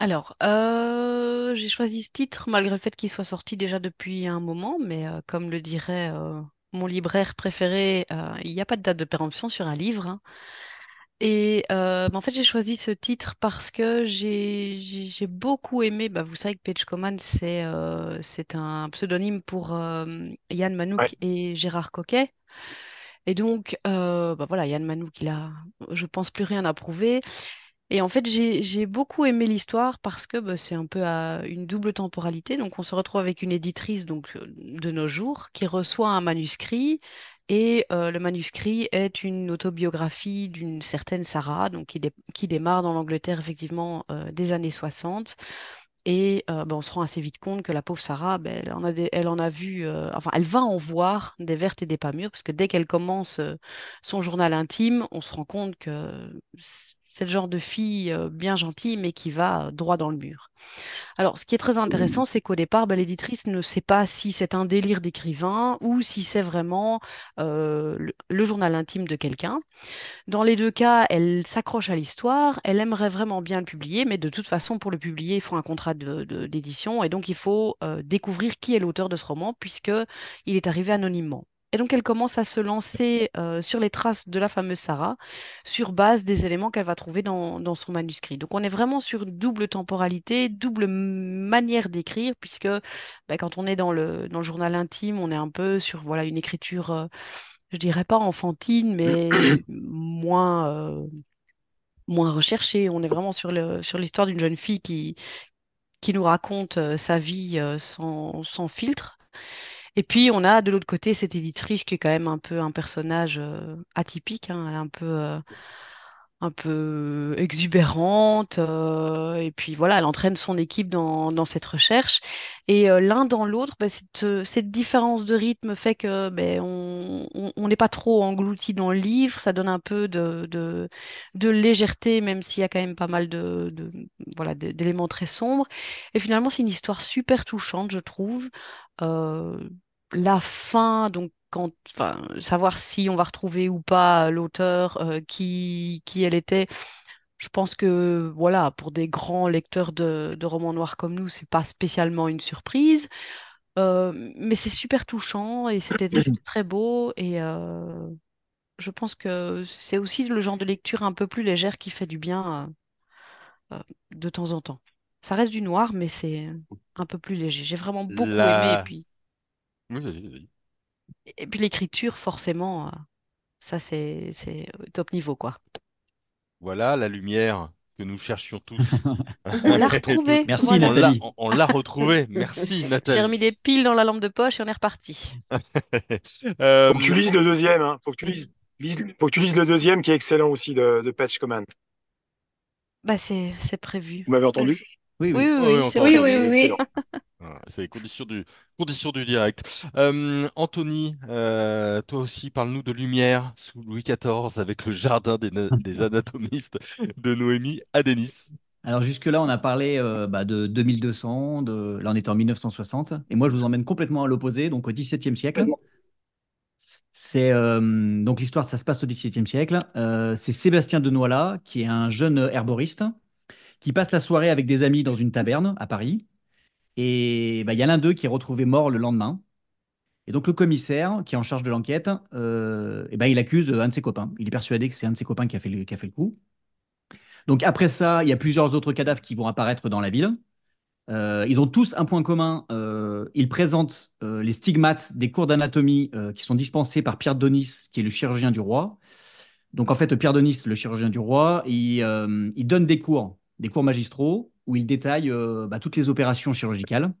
Alors, euh, j'ai choisi ce titre malgré le fait qu'il soit sorti déjà depuis un moment, mais euh, comme le dirait mon libraire préféré, il n'y a pas de date de péremption sur un livre. hein. Et euh, bah, en fait, j'ai choisi ce titre parce que j'ai j'ai j'ai beaucoup aimé. Bah, vous savez que Paige Coman, c'est euh, c'est un pseudonyme pour euh, Yann Ouais. Manouk et Gérard Coquet. Et donc, euh, bah voilà, Yann Manouk, il a, je pense, plus rien à prouver. Et en fait, j'ai j'ai beaucoup aimé l'histoire parce que bah, c'est un peu à une double temporalité. Donc, on se retrouve avec une éditrice donc, euh, de nos jours qui reçoit un manuscrit. Et euh, le manuscrit est une autobiographie d'une certaine Sarah, donc qui, dé- qui démarre dans l'Angleterre effectivement euh, des années 60. Et euh, ben, on se rend assez vite compte que la pauvre Sarah, ben, elle en a vu, enfin, elle va en voir des vertes et des pas mûres, parce que dès qu'elle commence son journal intime, on se rend compte que c'est le genre de fille bien gentille, mais qui va droit dans le mur. Alors, ce qui est très intéressant, c'est qu'au départ, ben, l'éditrice ne sait pas si c'est un délire d'écrivain ou si c'est vraiment euh, le, le journal intime de quelqu'un. Dans les deux cas, elle s'accroche à l'histoire, elle aimerait vraiment bien le publier, mais de toute façon, pour le publier, il faut un contrat de- de- d'édition, et donc il faut euh, découvrir qui est l'auteur de ce roman, puisque il est arrivé anonymement. Et donc elle commence à se lancer euh, sur les traces de la fameuse Sarah, sur base des éléments qu'elle va trouver dans, dans son manuscrit. Donc on est vraiment sur une double temporalité, double manière d'écrire, puisque bah, quand on est dans le, dans le journal intime, on est un peu sur voilà, une écriture... euh, je dirais pas enfantine, mais moins, euh, moins recherchée. On est vraiment sur l'histoire d'une jeune fille qui, qui nous raconte euh, sa vie sans, sans filtre. Et puis, on a de l'autre côté cette éditrice qui est quand même un peu un personnage euh, atypique. hein. Elle est un peu, euh, un peu exubérante. euh, et puis voilà, elle entraîne son équipe dans, dans cette recherche. Et euh, l'un dans l'autre, bah, cette, cette différence de rythme fait que ben, on n'est pas trop englouti dans le livre. Ça donne un peu de, de, de légèreté, même s'il y a quand même pas mal de, de- voilà, d'éléments très sombres. Et finalement, c'est une histoire super touchante, je trouve. Euh, la fin, donc quand, enfin, savoir si on va retrouver ou pas l'auteur, euh, qui, qui elle était. Je pense que voilà, pour des grands lecteurs de, de romans noirs comme nous, c'est pas spécialement une surprise. Euh, mais c'est super touchant et c'était très beau. Et euh, je pense que c'est aussi le genre de lecture un peu plus légère qui fait du bien euh, euh, de temps en temps. Ça reste du noir, mais c'est un peu plus léger. J'ai vraiment beaucoup aimé. Et La... puis, Oui, vas-y, vas-y. et puis l'écriture, forcément, euh, ça c'est c'est top niveau, quoi. Voilà la lumière que nous cherchions tous. On l'a Et retrouvée. Merci, Voilà. Nathalie. on, l'a retrouvé. Merci J'ai Nathalie. remis des piles dans la lampe de poche et on est reparti. Euh, Faut que tu lises le deuxième. Hein. Faut que tu lises, lises- faut que tu lises le deuxième qui est excellent aussi de, de Patch Command. Bah c'est c'est prévu. Vous m'avez Bah, entendu c'est- Oui, Oui, oui. oui, Oui, oui, oui, oui, c'est les conditions du, conditions du direct. Euh, Anthony, euh, toi aussi, parle-nous de Lumière sous Louis XIV avec le jardin des, na- des anatomistes de Noémie à Denis. Alors jusque-là, on a parlé euh, bah, de 2200, de... là on était en 1960, et moi je vous emmène complètement à l'opposé, donc au XVIIe siècle. C'est donc l'histoire, ça se passe au XVIIe siècle. C'est Sébastien de qui est un jeune herboriste, qui passe la soirée avec des amis dans une taverne à Paris. Et bah, il y a l'un d'eux qui est retrouvé mort le lendemain. Et donc, le commissaire qui est en charge de l'enquête, euh, eh ben, il accuse un de ses copains. Il est persuadé que c'est un de ses copains qui a fait le, qui a fait le coup. Donc, après ça, il y a plusieurs autres cadavres qui vont apparaître dans la ville. Euh, ils ont tous un point commun. euh, ils présentent euh, les stigmates des cours d'anatomie euh, qui sont dispensés par Pierre Donis, qui est le chirurgien du roi. Donc en fait, Pierre Donis, le chirurgien du roi, il, euh, il donne des cours, des cours magistraux, où il détaille euh, bah, toutes les opérations chirurgicales.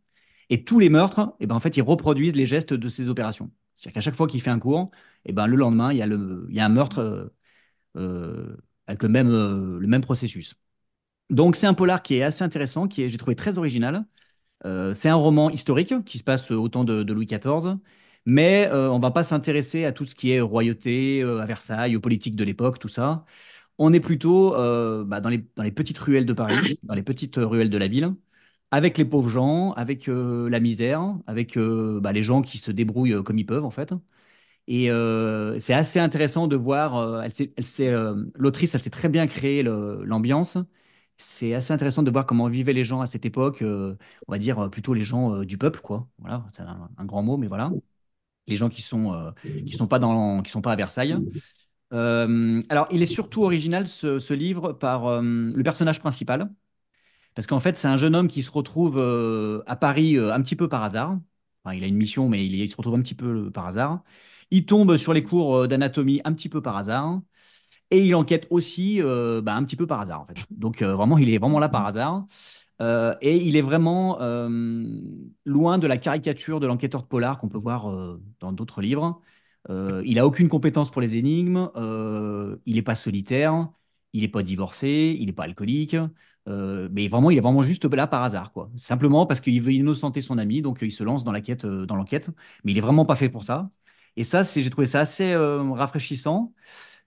Et tous les meurtres, eh ben, en fait, ils reproduisent les gestes de ces opérations. C'est-à-dire qu'à chaque fois qu'il fait un cours, eh ben, le lendemain, il y a, le, il y a un meurtre euh, euh, avec le même, le même processus. Donc c'est un polar qui est assez intéressant, qui est, j'ai trouvé très original. C'est un roman historique qui se passe au temps de, Louis XIV, mais on va pas s'intéresser à tout ce qui est royauté, à Versailles, aux politiques de l'époque, tout ça. On est plutôt euh, bah, dans les, dans les petites ruelles de Paris, dans les petites ruelles de la ville, avec les pauvres gens, avec euh, la misère, avec euh, bah, les gens qui se débrouillent euh, comme ils peuvent, en fait. Et euh, c'est assez intéressant de voir, euh, euh, l'autrice, elle s'est très bien créé le- l'ambiance. C'est assez intéressant de voir comment vivaient les gens à cette époque, euh, on va dire euh, plutôt les gens euh, du peuple, quoi. Voilà, c'est un, un grand mot, mais voilà. Les gens qui sont, euh, qui sont pas dans, qui sont pas à Versailles. Euh, alors, il est surtout original, ce, livre, par euh, le personnage principal. Parce qu'en fait, c'est un jeune homme qui se retrouve euh, à Paris un petit peu par hasard. Il a une mission, mais il, se retrouve un petit peu par hasard. Il tombe sur les cours d'anatomie un petit peu par hasard. Et il enquête aussi bah, un petit peu par hasard. Donc, vraiment, il est vraiment là par hasard. Et il est vraiment loin de la caricature de l'enquêteur de polar qu'on peut voir dans d'autres livres. Euh, il a aucune compétence pour les énigmes. euh, il n'est pas solitaire. Il n'est pas divorcé. Il n'est pas alcoolique. Euh, mais vraiment, il est vraiment juste là par hasard, quoi. Simplement parce qu'il veut innocenter son ami, donc il se lance dans la quête, dans l'enquête. Mais il est vraiment pas fait pour ça. Et ça, j'ai trouvé ça assez rafraîchissant,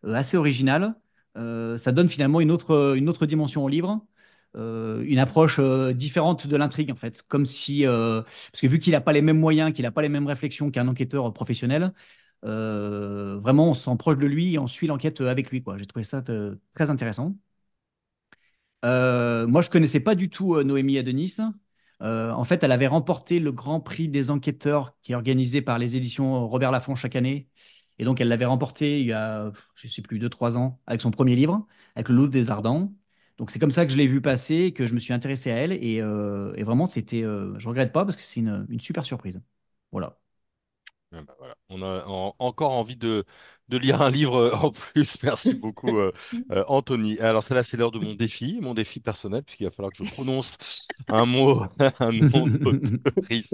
assez original. Ça donne finalement une autre, une autre dimension au livre, une approche différente de l'intrigue, en fait. Comme si, parce que vu qu'il n'a pas les mêmes moyens, qu'il n'a pas les mêmes réflexions qu'un enquêteur professionnel, vraiment, on se sent proche de lui et on suit l'enquête avec lui. J'ai trouvé ça euh, très intéressant. Euh, moi, je connaissais pas du tout euh, Noémie Adenis. Euh, en fait, elle avait remporté le Grand Prix des enquêteurs qui est organisé par les éditions Robert Laffont chaque année. Et donc, elle l'avait remporté il y a, je sais plus, deux, trois ans, avec son premier livre, avec Le Loup des Ardents. Donc, c'est comme ça que je l'ai vu passer, que je me suis intéressé à elle. Et, euh, vraiment, c'était, euh, je regrette pas parce que c'est une super surprise. Voilà. Ah bah voilà. On a en- encore envie de, de lire un livre euh, en plus. Merci beaucoup, euh, euh, Anthony. Alors, celle-là, c'est l'heure de mon défi, mon défi personnel, puisqu'il va falloir que je prononce un mot, un nom d'autrice.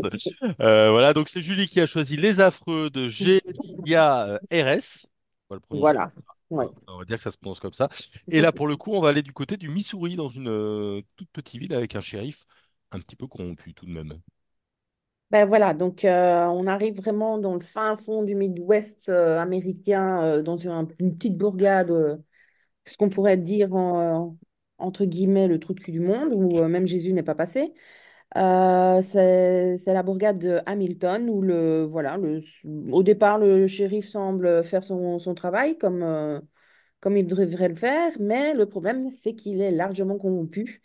Euh, voilà, donc c'est Julie qui a choisi Les Affreux de Gédia euh, RS. On va le prononcer. Voilà. Ouais. On va dire que ça se prononce comme ça. Et là, pour le coup, on va aller du côté du Missouri, dans une euh, toute petite ville avec un shérif un petit peu corrompu tout de même. Ben voilà, donc euh, on arrive vraiment dans le fin fond du Midwest euh, américain, euh, dans une, petite bourgade, ce qu'on pourrait dire en, entre guillemets le trou de cul du monde, où même Jésus n'est pas passé. C'est, la bourgade de Hamilton, où le, voilà, au départ, le shérif semble faire son, travail comme, comme il devrait le faire, mais le problème, c'est qu'il est largement corrompu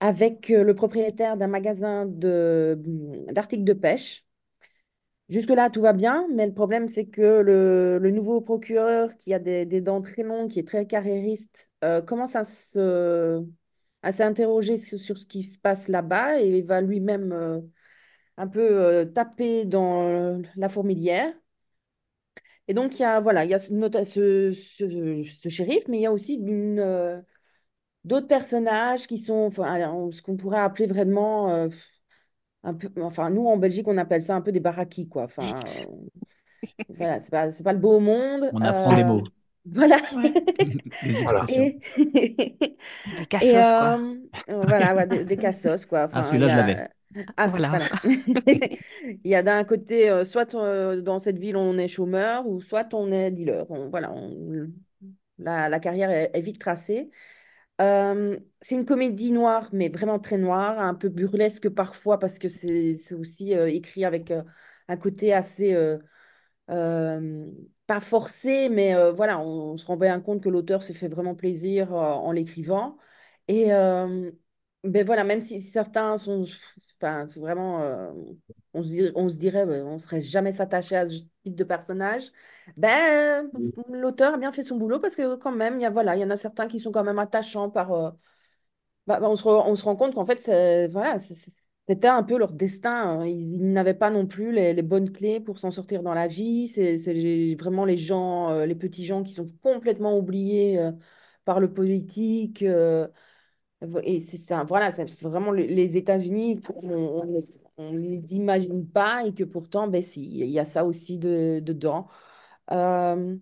avec euh, le propriétaire d'un magasin de, d'articles de pêche. Jusque-là, tout va bien, mais le problème, c'est que le, le nouveau procureur, qui a des, des dents très longues, qui est très carriériste, euh, commence à se, à s'interroger sur, ce qui se passe là-bas et va lui-même euh, un peu taper dans la fourmilière. Et donc, il y a, voilà, il y a ce, ce, ce- shérif, mais il y a aussi une, d'autres personnages qui sont, enfin, ce qu'on pourrait appeler vraiment, euh, un peu, enfin, nous, en Belgique, on appelle ça un peu des baraquis, quoi. Enfin, euh, voilà, c'est pas, c'est pas le beau monde. On apprend des Euh, mots, voilà. Ouais. des Voilà. expressions. Et, Des et cassos, quoi. euh, euh, voilà, ouais, des, des cassos, quoi. Ah, Enfin, celui-là, je l'avais. Ah, Voilà. voilà. Il y a d'un côté, euh, soit euh, dans cette ville, on est chômeur, ou soit on est dealer. On- voilà, on- la, la carrière est, est vite tracée. C'est une comédie noire, mais vraiment très noire, un peu burlesque parfois, parce que c'est aussi écrit avec un côté assez, pas forcé, mais voilà, on, se rend bien compte que l'auteur s'est fait vraiment plaisir en l'écrivant. Euh, ben voilà, même si certains sont, enfin, vraiment, euh, on se dirait, on se dirait, ben, on serait jamais s'attacher à ce type de personnage. Ben, l'auteur a bien fait son boulot parce que quand même, il y a, voilà, il y en a certains qui sont quand même attachants par, euh, bah, bah, on se, re- on se rend compte qu'en fait, c'est- voilà, c'est- c'est- c'était un peu leur destin. hein. Ils, ils n'avaient pas non plus les, les bonnes clés pour s'en sortir dans la vie. C'est c'est les- vraiment les gens, euh, les petits gens qui sont complètement oubliés euh, par le politique. euh, et c'est ça, voilà, c'est vraiment le- les États-Unis, on on les imagine pas et que pourtant, ben si, il y a ça aussi de, dedans. Euh,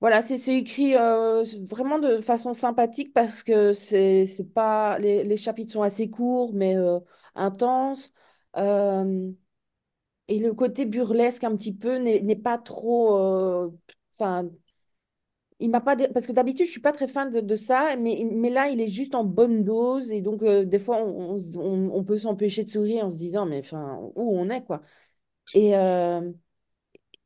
voilà, c'est écrit euh, vraiment de façon sympathique parce que c'est pas les, chapitres sont assez courts mais euh, intenses. Et le côté burlesque un petit peu n'est pas trop. Il m'a pas parce que d'habitude je suis pas très fan de, ça, mais mais là il est juste en bonne dose et donc euh, des fois on, on, peut s'empêcher de sourire en se disant mais enfin où on est quoi. Et euh,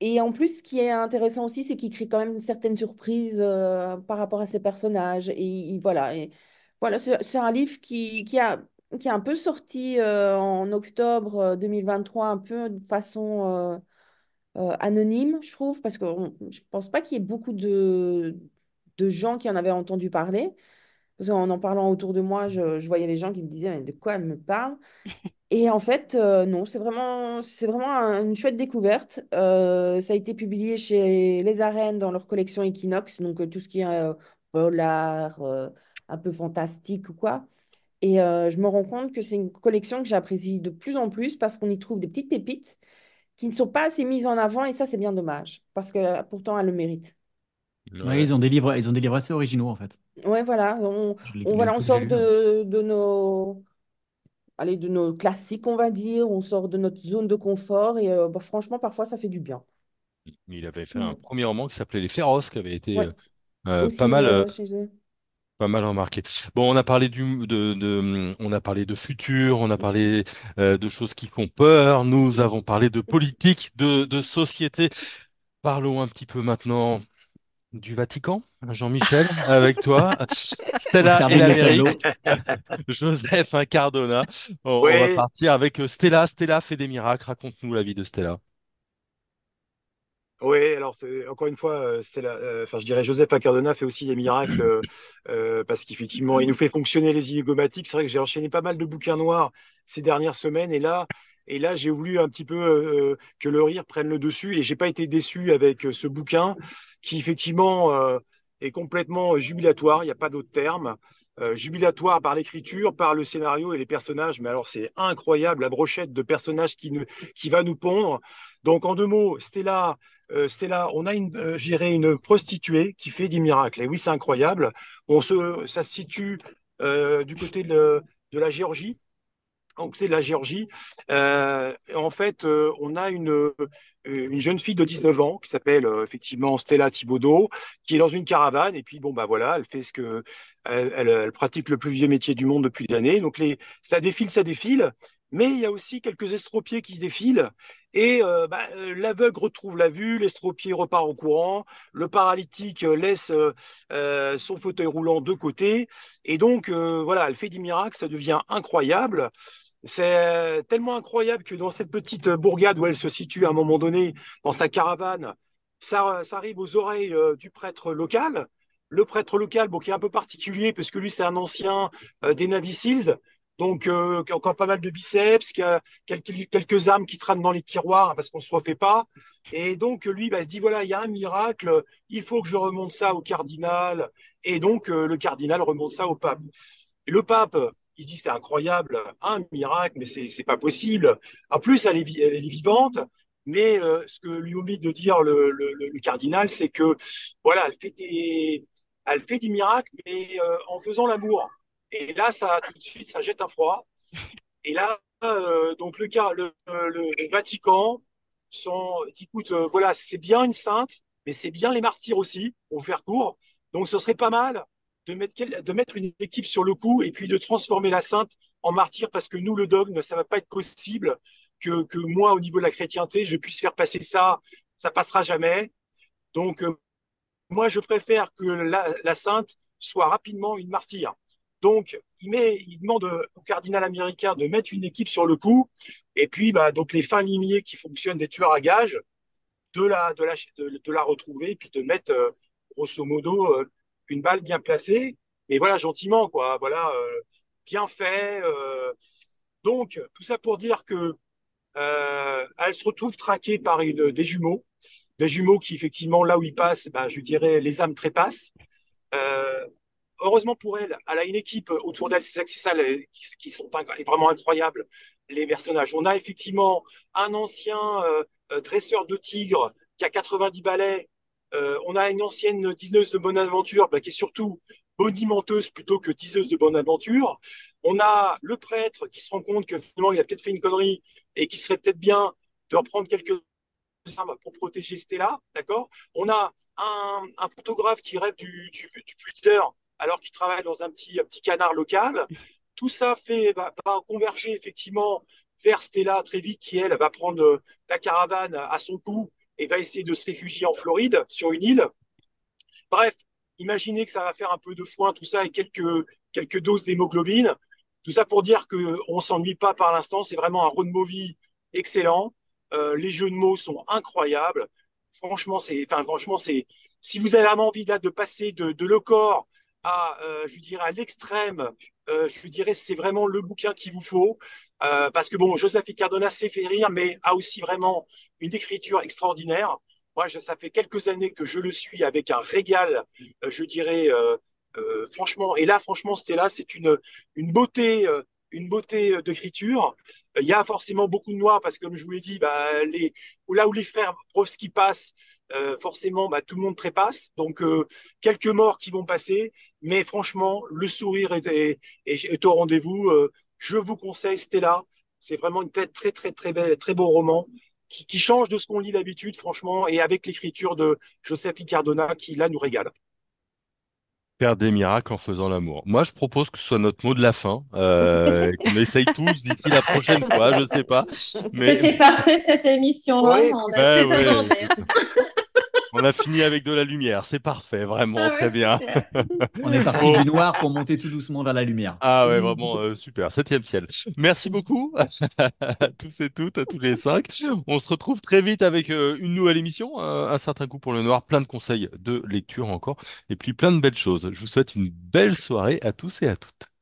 Et en plus, ce qui est intéressant aussi, c'est qu'il crée quand même une certaine surprise euh, par rapport à ses personnages. Et, il- voilà, et voilà, c'est un livre qui, qui a, qui est un peu sorti en octobre euh, 2023, un peu de façon euh, anonyme, je trouve, parce que je pense pas qu'il y ait beaucoup de, de gens qui en avaient entendu parler. Parce qu'en en parlant autour de moi, je, voyais les gens qui me disaient, de quoi elle me parle? Et en fait, euh, non, c'est vraiment, vraiment un- une chouette découverte. Euh, ça a été publié chez Les Arènes dans leur collection Equinox, donc tout ce qui est polar, un peu fantastique ou quoi. Et je me rends compte que c'est une collection que j'apprécie de plus en plus parce qu'on y trouve des petites pépites qui ne sont pas assez mises en avant et ça, c'est bien dommage parce que pourtant, elles le méritent. Ouais, ils ont des livres, ils ont des livres assez originaux en fait. Ouais, voilà, on, on, voilà, on sort de, de nos aller de nos classiques, on va dire, on sort de notre zone de confort et euh, bah, franchement, parfois, ça fait du bien. Il avait fait un premier roman qui s'appelait Les Féroces, qui avait été Ouais, euh, euh, pas mal, euh. Pas mal remarqué. Bon, on a parlé du, de, de- on a parlé de futur, on a parlé euh, de choses qui font peur. Nous avons parlé de politique, de, de société. Parlons un petit peu maintenant du Vatican. Jean-Michel, avec toi. Stella et l'Amérique. Joseph Incardona. On, on va partir avec euh, Stella. Stella fait des miracles. Raconte-nous la vie de Stella. Oui, alors encore une fois, euh, c'est euh, enfin je dirais Joseph Acardona fait aussi des miracles euh, parce qu'effectivement il nous fait fonctionner les zygomatiques. C'est vrai que j'ai enchaîné pas mal de bouquins noirs ces dernières semaines et là et là j'ai voulu un petit peu que le rire prenne le dessus et j'ai pas été déçu avec ce bouquin qui effectivement est complètement jubilatoire. Il n'y a pas d'autre terme. Jubilatoire par l'écriture, par le scénario et les personnages. Mais alors c'est incroyable la brochette de personnages qui, qui va nous pondre. Donc en deux mots, Stella euh, Stella, on a une, euh, une prostituée qui fait des miracles. Et oui, c'est incroyable. On se, ça se situe euh, du côté de, de la Géorgie. Donc, c'est de la Géorgie. En fait, on a une, une jeune fille de 19 ans qui s'appelle effectivement Stella Thibaudot, qui est dans une caravane. Et puis, bon, bah voilà, elle fait ce que. Elle, elle, elle pratique le plus vieux métier du monde depuis des années. Donc, les, ça défile, ça défile. Mais il y a aussi quelques estropiés qui défilent. Et euh, bah, euh, l'aveugle retrouve la vue, l'estropié repart en courant, le paralytique euh, laisse son fauteuil roulant de côté. Et donc, voilà, elle fait des miracles, ça devient incroyable. C'est tellement incroyable que dans cette petite bourgade où elle se situe à un moment donné, dans sa caravane, ça, ça arrive aux oreilles du prêtre local. Le prêtre local, bon, qui est un peu particulier, parce que lui, c'est un ancien des Navy Seals, donc euh, encore pas mal de biceps, quelques, quelques armes qui traînent dans les tiroirs, hein, parce qu'on se refait pas. Et donc, lui, bah, se dit, voilà, il y a un miracle, il faut que je remonte ça au cardinal. Et donc, euh, le cardinal remonte ça au pape. Et le pape, il se dit c'est incroyable, un miracle, mais c'est c'est pas possible. En plus, elle est, vivante, mais euh, ce que lui omet de dire le, cardinal, c'est que voilà, elle fait des, miracles, mais en faisant l'amour. Et là, ça tout de suite, ça jette un froid. Et là, euh, donc le, le, le, le Vatican écoute, euh, voilà, c'est bien une sainte, mais c'est bien les martyrs aussi, pour faire court. Donc, ce serait pas mal de mettre, de mettre une équipe sur le coup et puis de transformer la sainte en martyr parce que nous, le dogme, ça va pas être possible que, que moi, au niveau de la chrétienté, je puisse faire passer ça. Ça passera jamais. Donc, euh, moi, je préfère que la, la sainte soit rapidement une martyre. Donc, il, demande au cardinal américain de mettre une équipe sur le coup. Et puis, bah, donc les fins limiers qui fonctionnent des tueurs à gages, de la, retrouver et puis de mettre, euh, grosso modo, euh, une balle bien placée. Mais voilà, gentiment, quoi. Voilà, euh, bien fait. Donc, tout ça pour dire que elle se retrouve traquée par des jumeaux. Des jumeaux qui, effectivement, là où ils passent, bah, je dirais, les âmes trépassent. Euh, heureusement pour elle, elle a une équipe autour d'elle, c'est ça qui, sont vraiment incroyables, les personnages. On a effectivement un ancien euh, dresseur de tigres qui a 90 balais. Euh, on a une ancienne diseuse de bonne aventure bah, qui est surtout bonimenteuse plutôt que diseuse de bonne aventure. On a le prêtre qui se rend compte que finalement il a peut-être fait une connerie et qui serait peut-être bien de reprendre quelques armes pour protéger Stella, On a un, photographe qui rêve du, du, du alors qu'il travaille dans un petit, petit canard local. Tout ça fait, va, converger effectivement vers Stella très vite, qui elle va prendre euh, la caravane à son cou et va essayer de se réfugier en Floride, sur une île. Bref, imaginez que ça va faire un peu de foin, tout ça, et quelques, quelques doses d'hémoglobine. Tout ça pour dire qu'on ne s'ennuie pas par l'instant. C'est vraiment un road movie excellent. Euh, les jeux de mots sont incroyables. Franchement, c'est, enfin, franchement, c'est, si vous avez vraiment envie de passer de, de le corps à, euh, je dirais, à l'extrême, euh, je dirais, c'est vraiment le bouquin qu'il vous faut. Euh, parce que, bon, Joseph Cardona sait faire rire, mais a aussi vraiment une écriture extraordinaire. Moi, ça fait quelques années que je le suis avec un régal, je dirais, franchement. Et là, franchement, Stella, c'est une, une beauté une beauté d'écriture. Il y a forcément beaucoup de noir parce que, comme je vous l'ai dit, bah, les, là où les frères Brovski passent, euh, forcément, bah, tout le monde trépasse. Donc, euh, quelques morts qui vont passer. Mais franchement, le sourire est, est, au rendez-vous. Euh, je vous conseille Stella. C'est vraiment une très, très, très, très, belle, très beau roman qui, qui change de ce qu'on lit d'habitude, franchement, et avec l'écriture de Joseph Cardona qui, là, nous régale. Faire des miracles en faisant l'amour. Moi, je propose que ce soit notre mot de la fin, euh, qu'on essaye tous d'ici la prochaine fois, je ne sais pas. Mais... C'était parfait cette émission. Ouais, on, a ouais, on a fini avec de la lumière, c'est parfait, vraiment, ah très bien. on est parti du noir pour monter tout doucement vers la lumière. Ah ouais, vraiment, euh, super, septième ciel. Merci beaucoup à tous et toutes, à tous les cinq. On se retrouve très vite avec euh, une nouvelle émission, un certain coup pour le noir, plein de conseils de lecture encore, et puis plein de belles choses. Je vous souhaite une belle soirée à tous et à toutes.